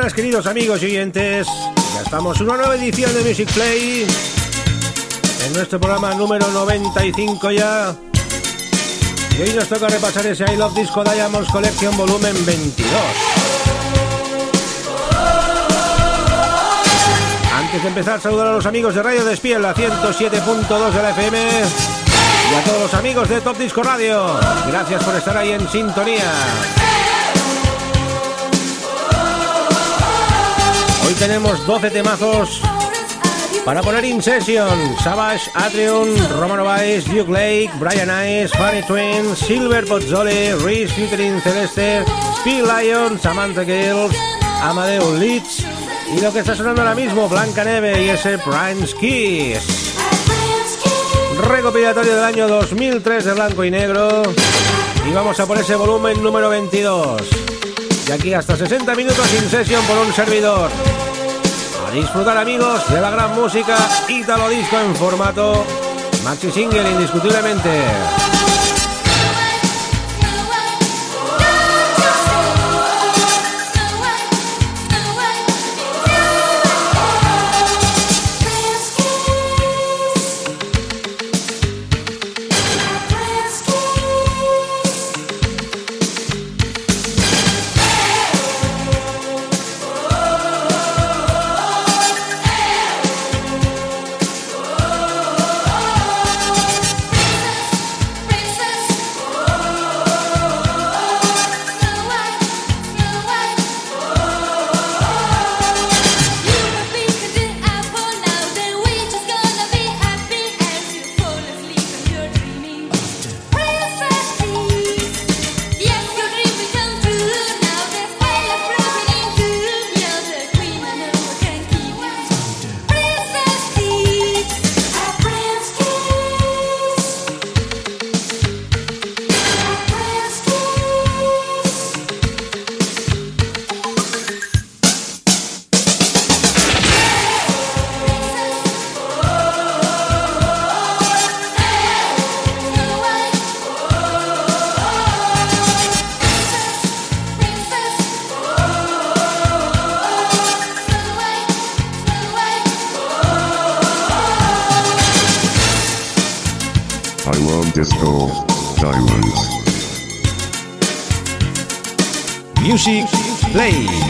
Buenas queridos amigos y oyentes, ya estamos en una nueva edición de Music Play, en nuestro programa número 95 ya. Y hoy nos toca repasar ese I Love Disco Diamonds Collection volumen 22. Antes de empezar, saludar a los amigos de Radio Despiel, la 107.2 de la FM, y a todos los amigos de Top Disco Radio. Gracias por estar ahí en sintonía. Hoy tenemos 12 temazos para poner in session. Savage, Atrium, Romano Vice, Duke Lake, Brian Ice, Funny Twin, Silver Pozzoli, Reese Featuring Celeste, Speed Lion, Samantha Gales, Amadeo Leeds y lo que está sonando ahora mismo, Blanca Neve y ese Prince Kiss. Recopilatorio del año 2003 de blanco y negro. Y vamos a por ese volumen número 22. Y aquí hasta 60 minutos in session por un servidor. A disfrutar amigos de la gran música Italo Disco en formato maxi single indiscutiblemente. Music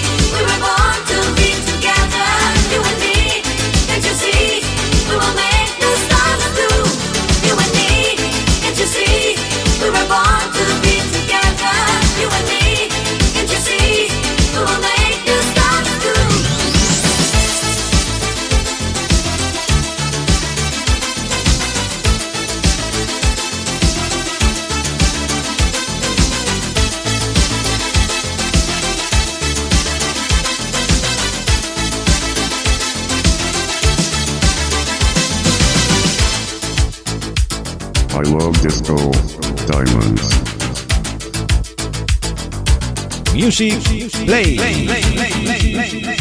Disco Diamonds. Music, play. play, play, play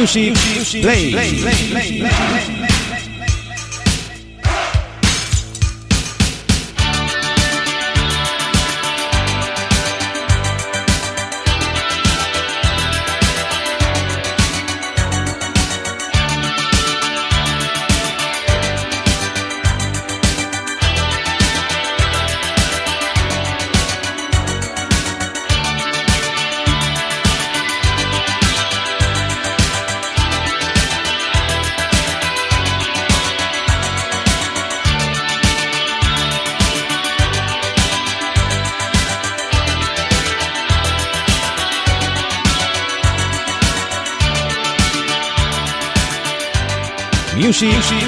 Music, Play. Play, play,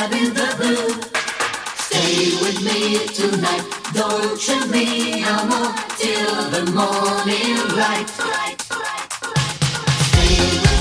out in the blue. Stay with me tonight, Dolce me amo till the morning light. Stay with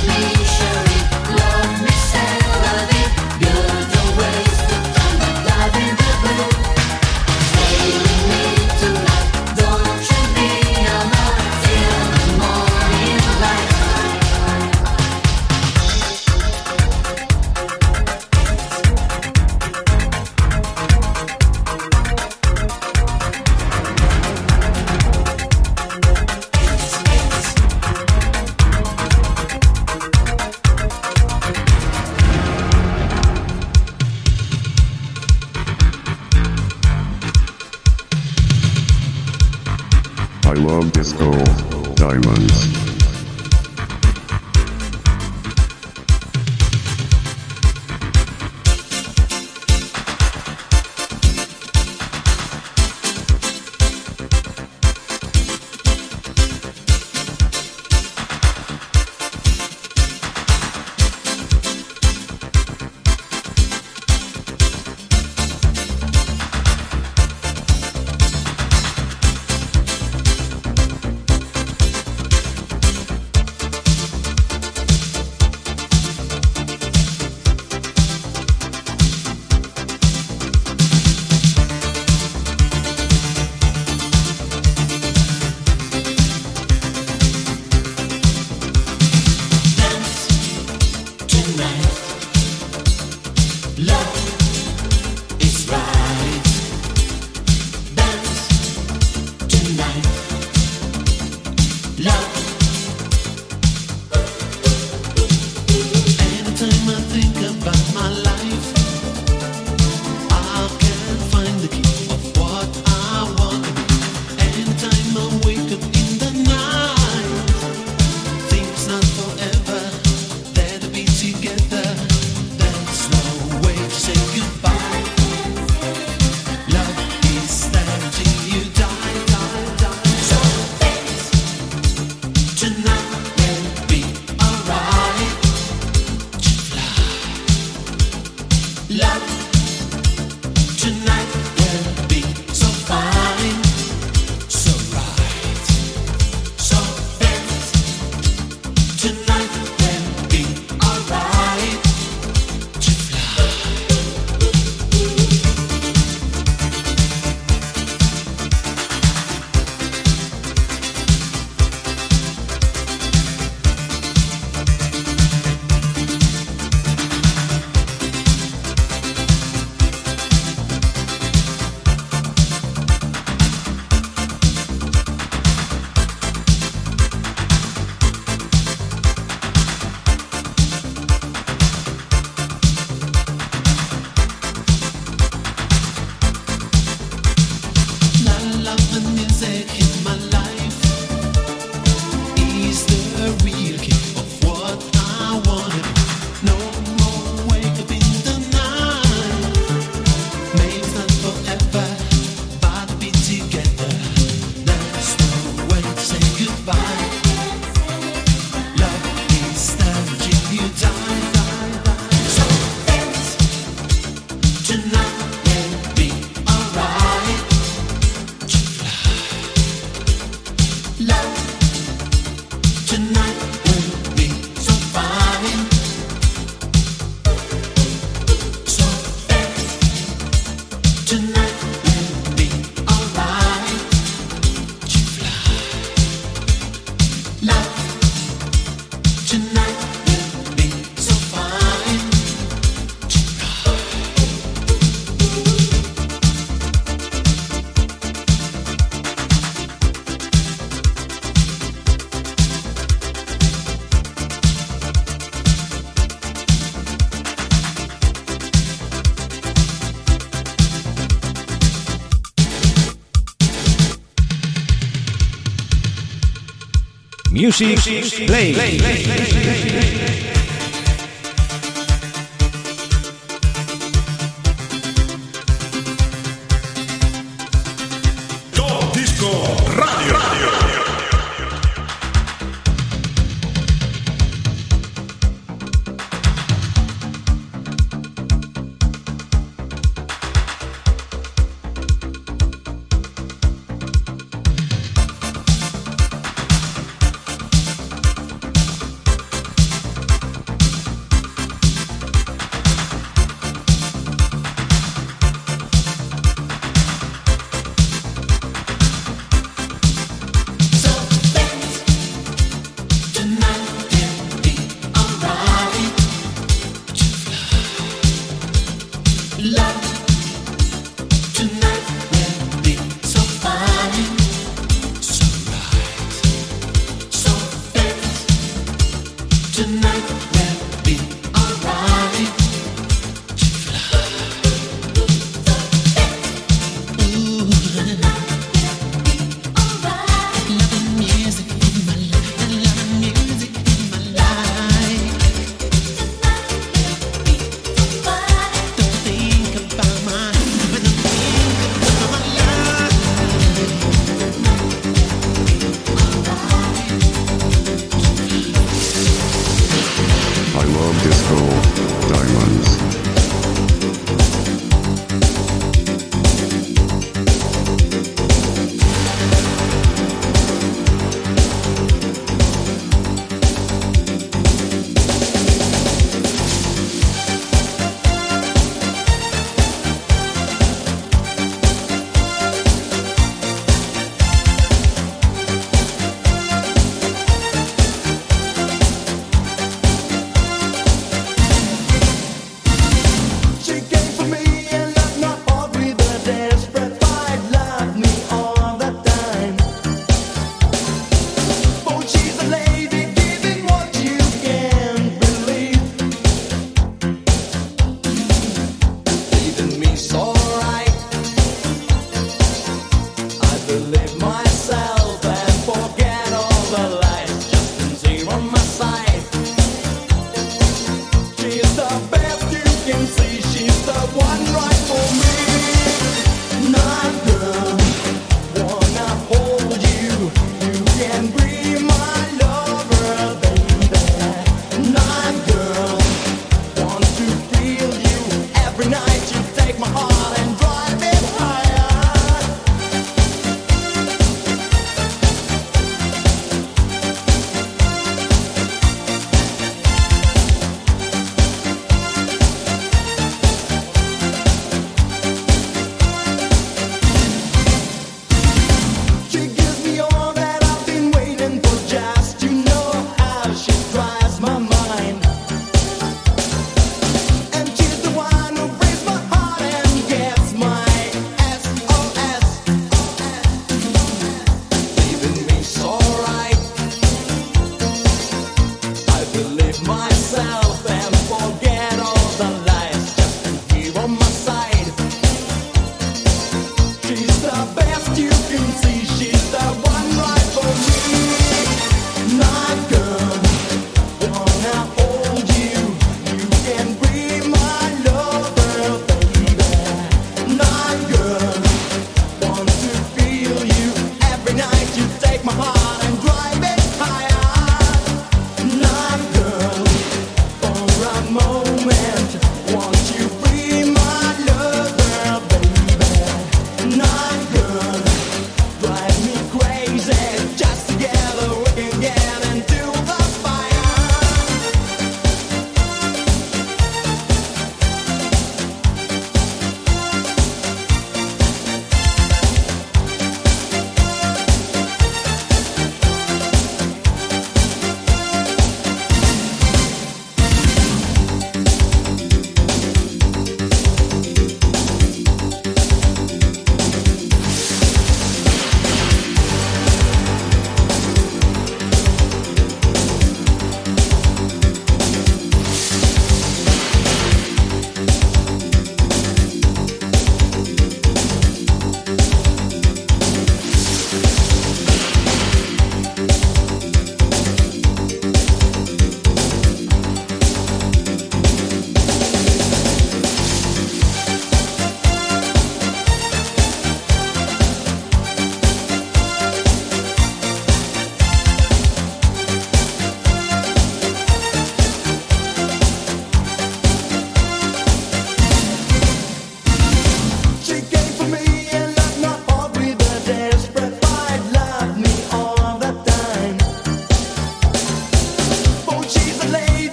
Music, Play. play,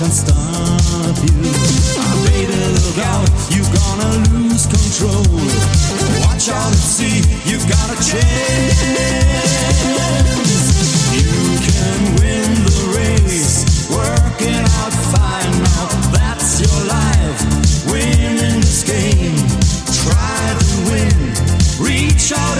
can stop you. Ah, baby, look out, you're gonna lose control. Watch out and see, you've got a chance. You can win the race, Working out fine now. That's your life, winning this game. Try to win, reach out.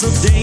Play, play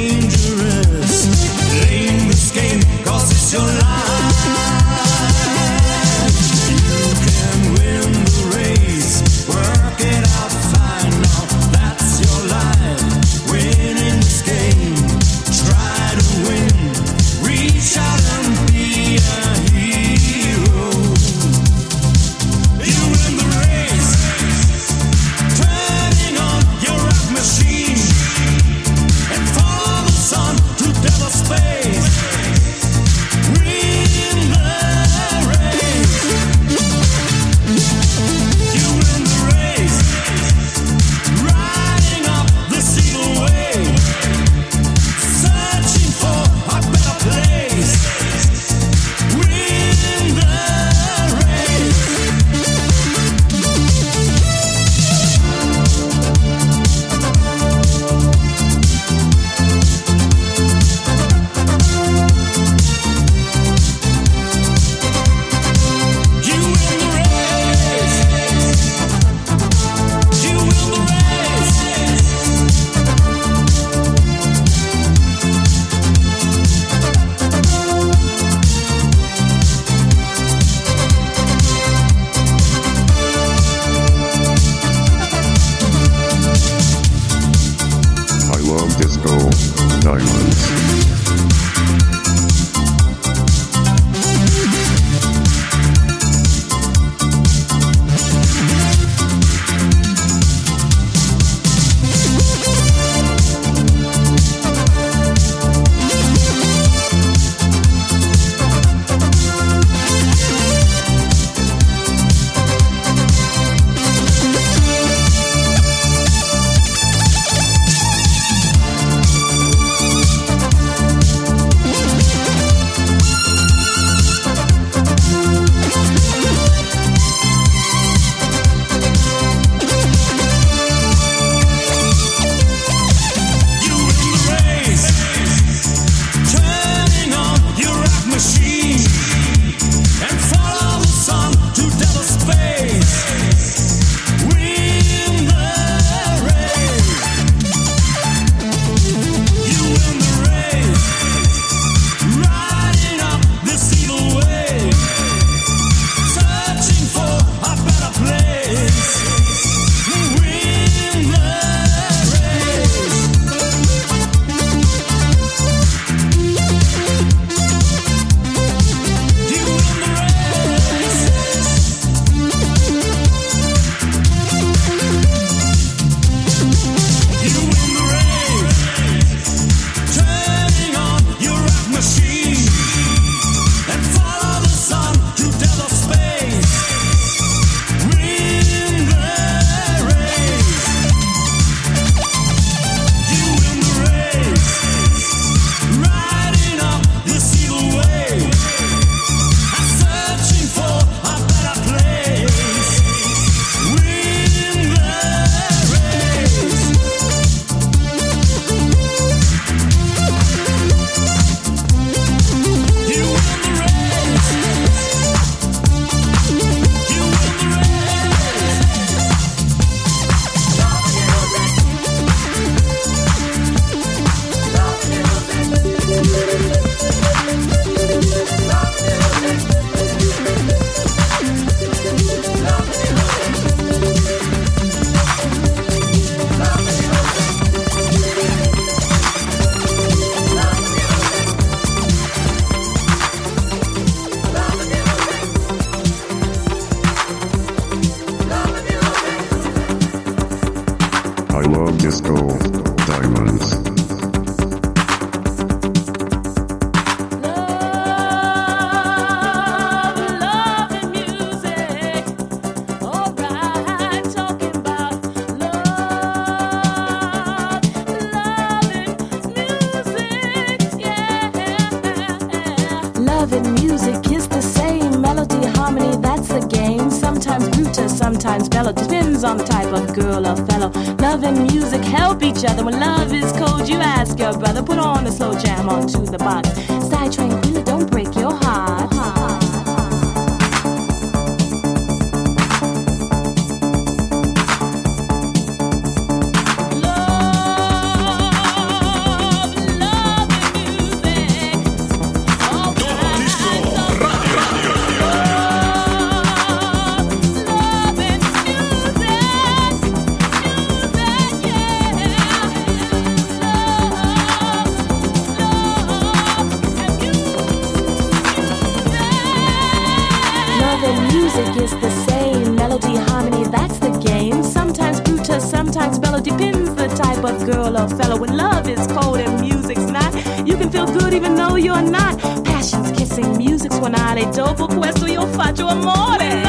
faccio amore.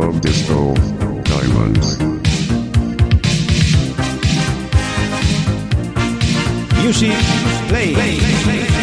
Club Disco, Diamonds. Music, play. play, play, play.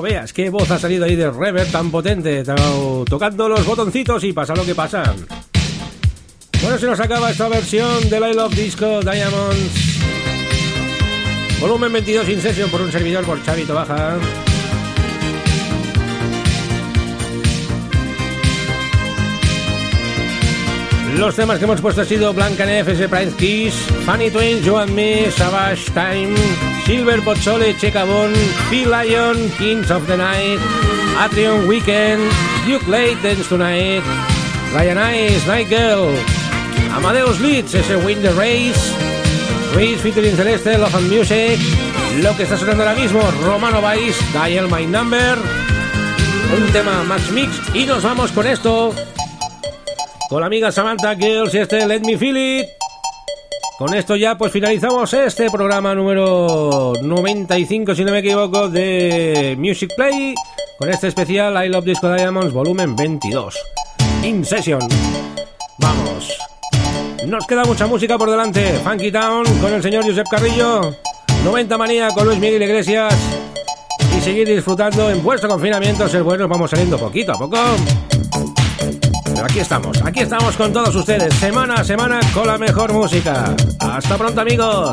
Veas qué voz ha salido ahí de reverb tan potente, tocando los botoncitos y pasa lo que pasa. Bueno, se nos acaba esta versión del I Love Disco Diamonds. Volumen 22 in session por un servidor por Chavito Baja. Los temas que hemos puesto han sido Blanca Neff, Price Kiss, Funny Twins, You and Me, Savage Time, Silver Pozzole, Checabon, Phil Lion, Kings of the Night, Atrium Weekend, Duke Late, Dance Tonight, Ryan Eyes, Night Girl, Amadeus Leeds, ese Win the Race, Reese featuring Celeste, Love and Music, lo que está sonando ahora mismo, Romano Vice, Dial My Number, un tema Max Mix y nos vamos con esto con la amiga Samantha Girls y este Let Me Feel It. Con esto ya pues finalizamos este programa número 95 si no me equivoco de Music Play con este especial I Love Disco Diamonds volumen 22 In Session. Vamos. Nos queda mucha música por delante. Funky Town con el señor Josep Carrillo. 90 Manía con Luis Miguel Iglesias. Y seguir disfrutando en vuestro confinamiento. Ser buenos, vamos saliendo poquito a poco aquí estamos, aquí estamos con todos ustedes, semana a semana con la mejor música. Hasta pronto amigos.